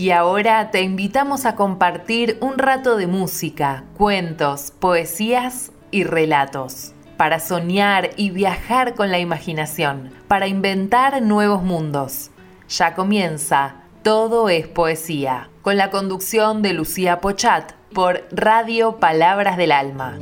Y ahora te invitamos a compartir un rato de música, cuentos, poesías y relatos, para soñar y viajar con la imaginación, para inventar nuevos mundos. Ya comienza Todo es Poesía, con la conducción de Lucía Pochat por Radio Palabras del Alma.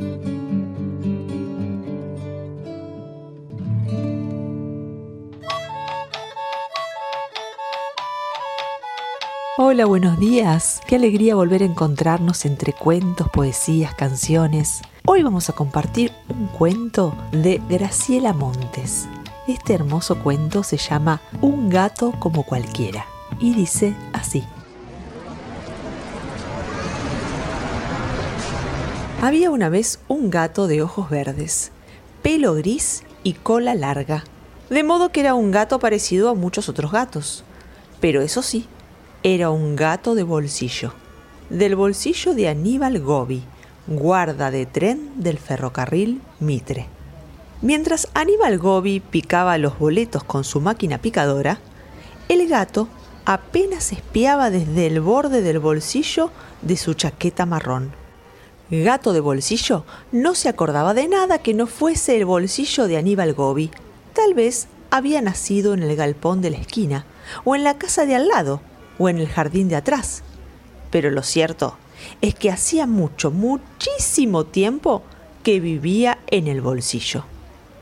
Hola, buenos días. Qué alegría volver a encontrarnos entre cuentos, poesías, canciones. Hoy vamos a compartir un cuento de Graciela Montes. Este hermoso cuento se llama Un gato como cualquiera y dice así. Había una vez un gato de ojos verdes, pelo gris y cola larga, de modo que era un gato parecido a muchos otros gatos. Pero eso sí, era un gato de bolsillo, del bolsillo de Aníbal Gobi, guarda de tren del ferrocarril Mitre. Mientras Aníbal Gobi picaba los boletos con su máquina picadora, el gato apenas espiaba desde el borde del bolsillo de su chaqueta marrón. Gato de bolsillo no se acordaba de nada que no fuese el bolsillo de Aníbal Gobi. Tal vez había nacido en el galpón de la esquina, o en la casa de al lado, o en el jardín de atrás. Pero lo cierto es que hacía mucho, muchísimo tiempo que vivía en el bolsillo.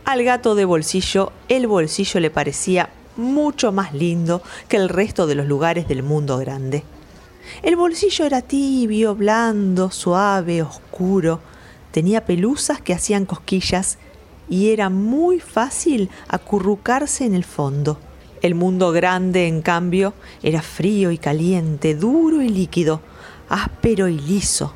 Al gato de bolsillo, el bolsillo le parecía mucho más lindo que el resto de los lugares del mundo grande. El bolsillo era tibio, blando, suave, oscuro, tenía pelusas que hacían cosquillas y era muy fácil acurrucarse en el fondo. El mundo grande, en cambio, era frío y caliente, duro y líquido, áspero y liso,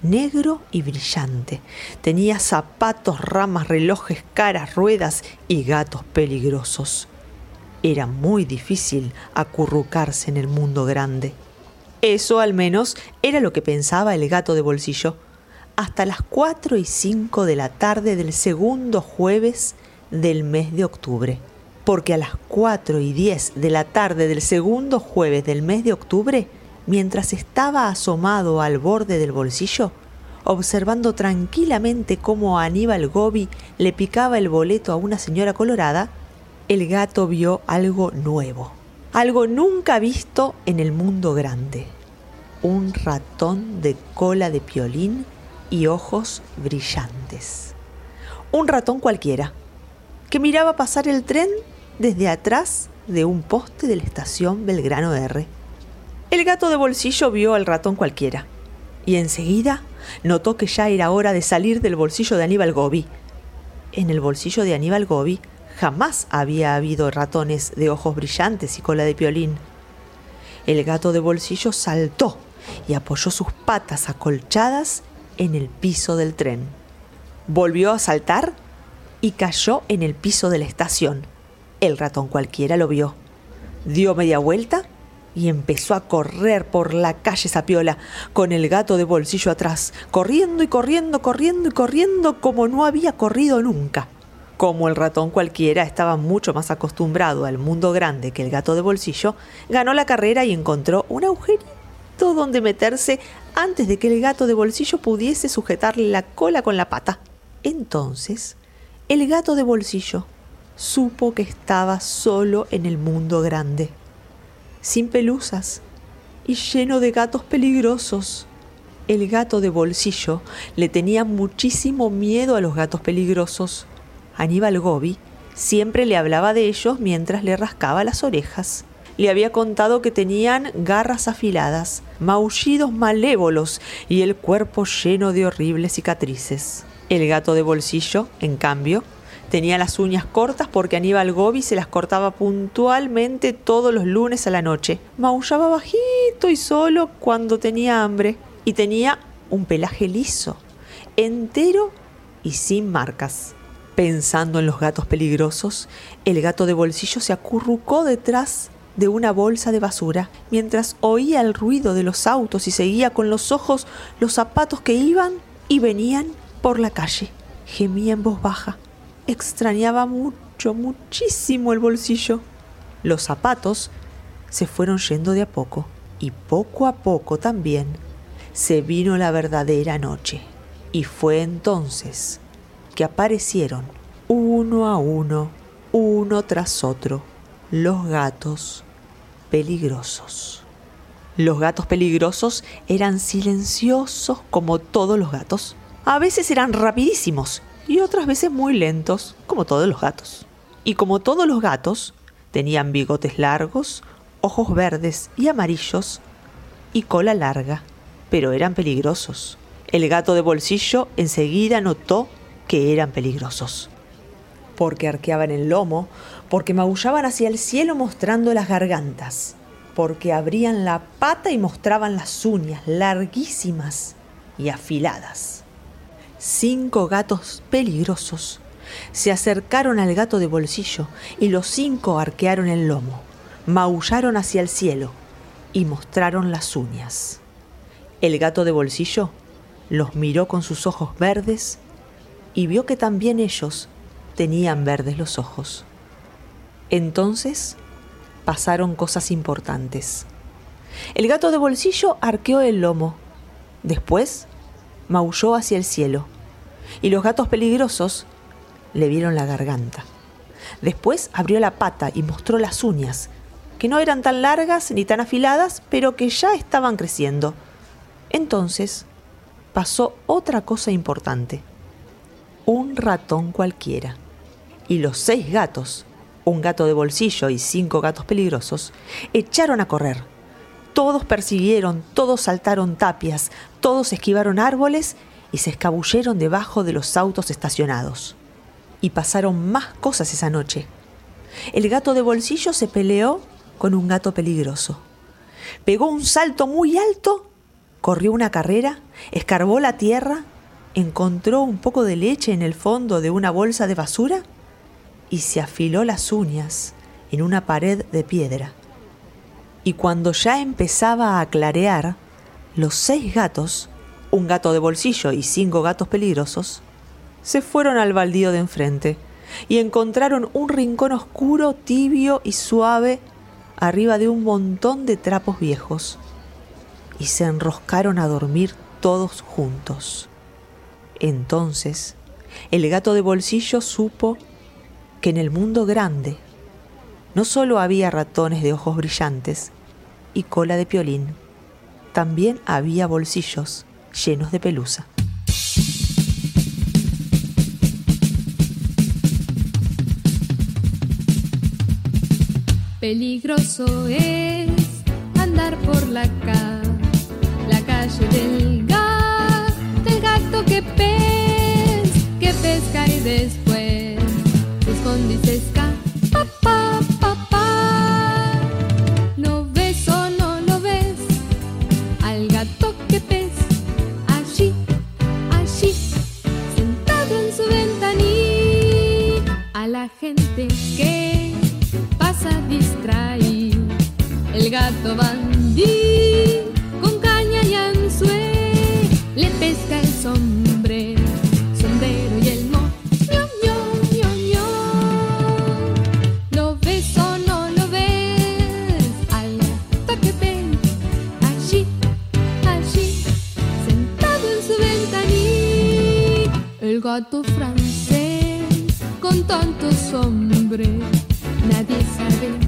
negro y brillante. Tenía zapatos, ramas, relojes, caras, ruedas y gatos peligrosos. Era muy difícil acurrucarse en el mundo grande. Eso al menos era lo que pensaba el gato de bolsillo. Hasta las 4 y 5 de la tarde del segundo jueves del mes de octubre porque a las 4 y 10 de la tarde del segundo jueves del mes de octubre, mientras estaba asomado al borde del bolsillo, observando tranquilamente cómo Aníbal Gobi le picaba el boleto a una señora colorada, el gato vio algo nuevo, algo nunca visto en el mundo grande. Un ratón de cola de piolín y ojos brillantes. Un ratón cualquiera, que miraba pasar el tren desde atrás de un poste de la estación Belgrano R. El gato de bolsillo vio al ratón cualquiera y enseguida notó que ya era hora de salir del bolsillo de Aníbal Gobi. En el bolsillo de Aníbal Gobi jamás había habido ratones de ojos brillantes y cola de piolín. El gato de bolsillo saltó y apoyó sus patas acolchadas en el piso del tren. Volvió a saltar y cayó en el piso de la estación el ratón cualquiera lo vio. Dio media vuelta y empezó a correr por la calle Sapiola con el gato de bolsillo atrás, corriendo y corriendo, corriendo y corriendo como no había corrido nunca. Como el ratón cualquiera estaba mucho más acostumbrado al mundo grande que el gato de bolsillo, ganó la carrera y encontró un agujerito donde meterse antes de que el gato de bolsillo pudiese sujetarle la cola con la pata. Entonces, el gato de bolsillo supo que estaba solo en el mundo grande, sin pelusas y lleno de gatos peligrosos. El gato de bolsillo le tenía muchísimo miedo a los gatos peligrosos. Aníbal Gobi siempre le hablaba de ellos mientras le rascaba las orejas. Le había contado que tenían garras afiladas, maullidos malévolos y el cuerpo lleno de horribles cicatrices. El gato de bolsillo, en cambio, Tenía las uñas cortas porque Aníbal Gobi se las cortaba puntualmente todos los lunes a la noche. Maullaba bajito y solo cuando tenía hambre. Y tenía un pelaje liso, entero y sin marcas. Pensando en los gatos peligrosos, el gato de bolsillo se acurrucó detrás de una bolsa de basura mientras oía el ruido de los autos y seguía con los ojos los zapatos que iban y venían por la calle. Gemía en voz baja extrañaba mucho, muchísimo el bolsillo. Los zapatos se fueron yendo de a poco y poco a poco también se vino la verdadera noche. Y fue entonces que aparecieron uno a uno, uno tras otro, los gatos peligrosos. Los gatos peligrosos eran silenciosos como todos los gatos. A veces eran rapidísimos y otras veces muy lentos, como todos los gatos. Y como todos los gatos, tenían bigotes largos, ojos verdes y amarillos y cola larga, pero eran peligrosos. El gato de bolsillo enseguida notó que eran peligrosos. Porque arqueaban el lomo, porque maullaban hacia el cielo mostrando las gargantas, porque abrían la pata y mostraban las uñas larguísimas y afiladas. Cinco gatos peligrosos se acercaron al gato de bolsillo y los cinco arquearon el lomo maullaron hacia el cielo y mostraron las uñas. El gato de bolsillo los miró con sus ojos verdes y vio que también ellos tenían verdes los ojos. Entonces pasaron cosas importantes. El gato de bolsillo arqueó el lomo, después maulló hacia el cielo y los gatos peligrosos le vieron la garganta. Después abrió la pata y mostró las uñas que no eran tan largas ni tan afiladas, pero que ya estaban creciendo. Entonces pasó otra cosa importante. Un ratón cualquiera. Y los seis gatos, un gato de bolsillo y cinco gatos peligrosos, echaron a correr. Todos persiguieron, todos saltaron tapias, todos esquivaron árboles y se escabulleron debajo de los autos estacionados. Y pasaron más cosas esa noche. El gato de bolsillo se peleó con un gato peligroso. Pegó un salto muy alto, corrió una carrera, escarbó la tierra, encontró un poco de leche en el fondo de una bolsa de basura y se afiló las uñas en una pared de piedra. Y cuando ya empezaba a clarear, los seis gatos, un gato de bolsillo y cinco gatos peligrosos, se fueron al baldío de enfrente y encontraron un rincón oscuro, tibio y suave arriba de un montón de trapos viejos y se enroscaron a dormir todos juntos. Entonces, el gato de bolsillo supo que en el mundo grande no solo había ratones de ojos brillantes y cola de piolín, también había bolsillos llenos de pelusa. Peligroso es andar por la, la calle del, gato, del gato que pes, que pesca y después se esconde y se escapa. El gato bandí con caña y anzuelo le pesca el sombrero, sombrero y el mo, ño, ño, ¿Lo ves o no lo ves? Al gato que ven allí, allí, sentado en su ventanilla, el gato francés con tantos hombres, nadie sabe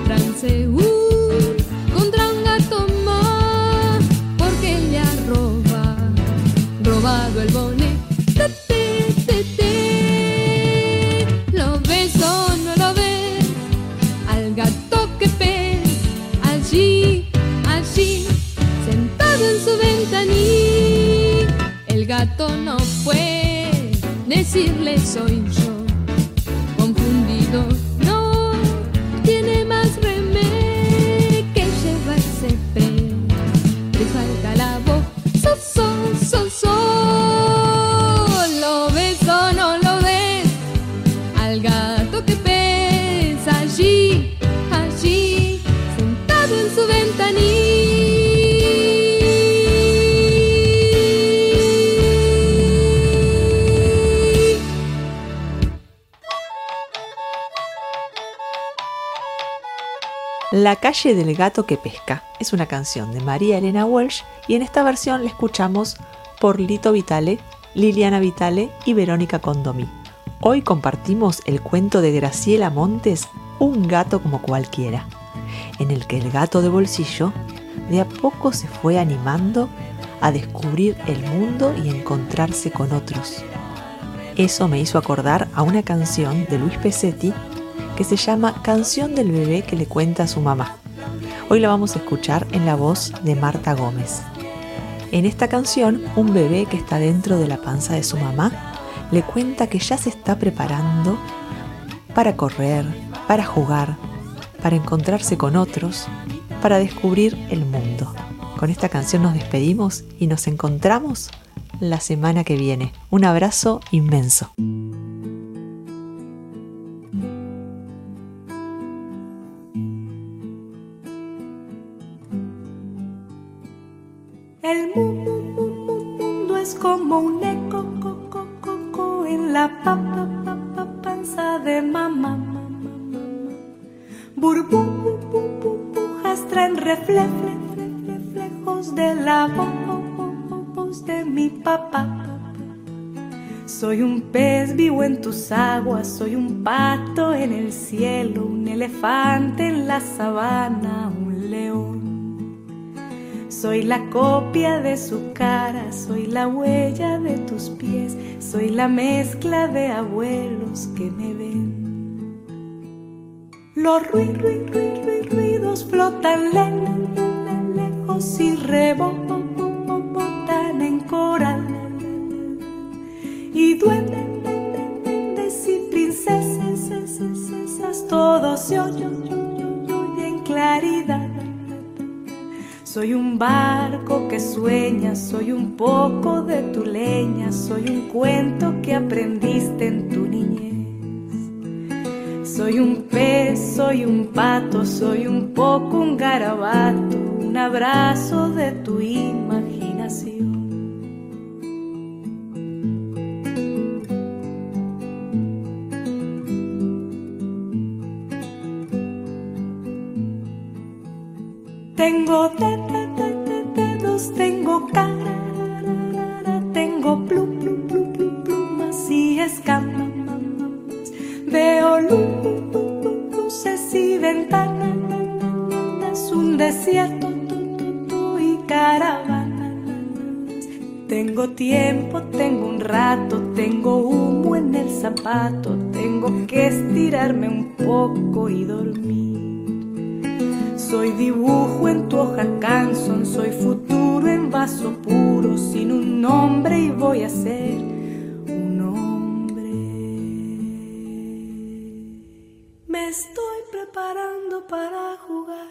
Seúl contra un gato más, porque ella roba, robado el boné. Lo ves o no lo ves, al gato que ves, allí, allí, sentado en su ventanilla. El gato no fue decirle soy yo. La calle del gato que pesca es una canción de María Elena Walsh y en esta versión la escuchamos por Lito Vitale, Liliana Vitale y Verónica Condomí. Hoy compartimos el cuento de Graciela Montes, Un gato como cualquiera, en el que el gato de bolsillo de a poco se fue animando a descubrir el mundo y encontrarse con otros. Eso me hizo acordar a una canción de Luis Pesetti que se llama Canción del bebé que le cuenta a su mamá. Hoy la vamos a escuchar en la voz de Marta Gómez. En esta canción, un bebé que está dentro de la panza de su mamá le cuenta que ya se está preparando para correr, para jugar, para encontrarse con otros, para descubrir el mundo. Con esta canción nos despedimos y nos encontramos la semana que viene. Un abrazo inmenso. Mamá. Burbujas traen reflejos de la voz de mi papá. Soy un pez vivo en tus aguas, soy un pato en el cielo, un elefante en la sabana, un león. Soy la copia de su cara, soy la huella de tus pies, soy la mezcla de abuelos que me ven. Los ruidos flotan lejos y rebotan en coral. Y duendes y princesas, todos se oyen en claridad. Soy un barco que sueña, soy un poco de tu leña, soy un cuento que aprendiste en tu niñez. Soy un pez, soy un pato, soy un poco un garabato, un abrazo de tu imaginación. Tengo dedos, tengo cara, y ventanas, un desierto y caravanas. Tengo tiempo, tengo un rato, tengo humo en el zapato, tengo que estirarme un poco y dormir. Soy dibujo en tu hoja canson, soy futuro en vaso puro, sin un nombre y voy a ser para jugar,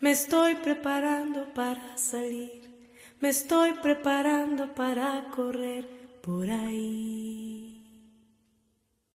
me estoy preparando para salir, me estoy preparando para correr por ahí.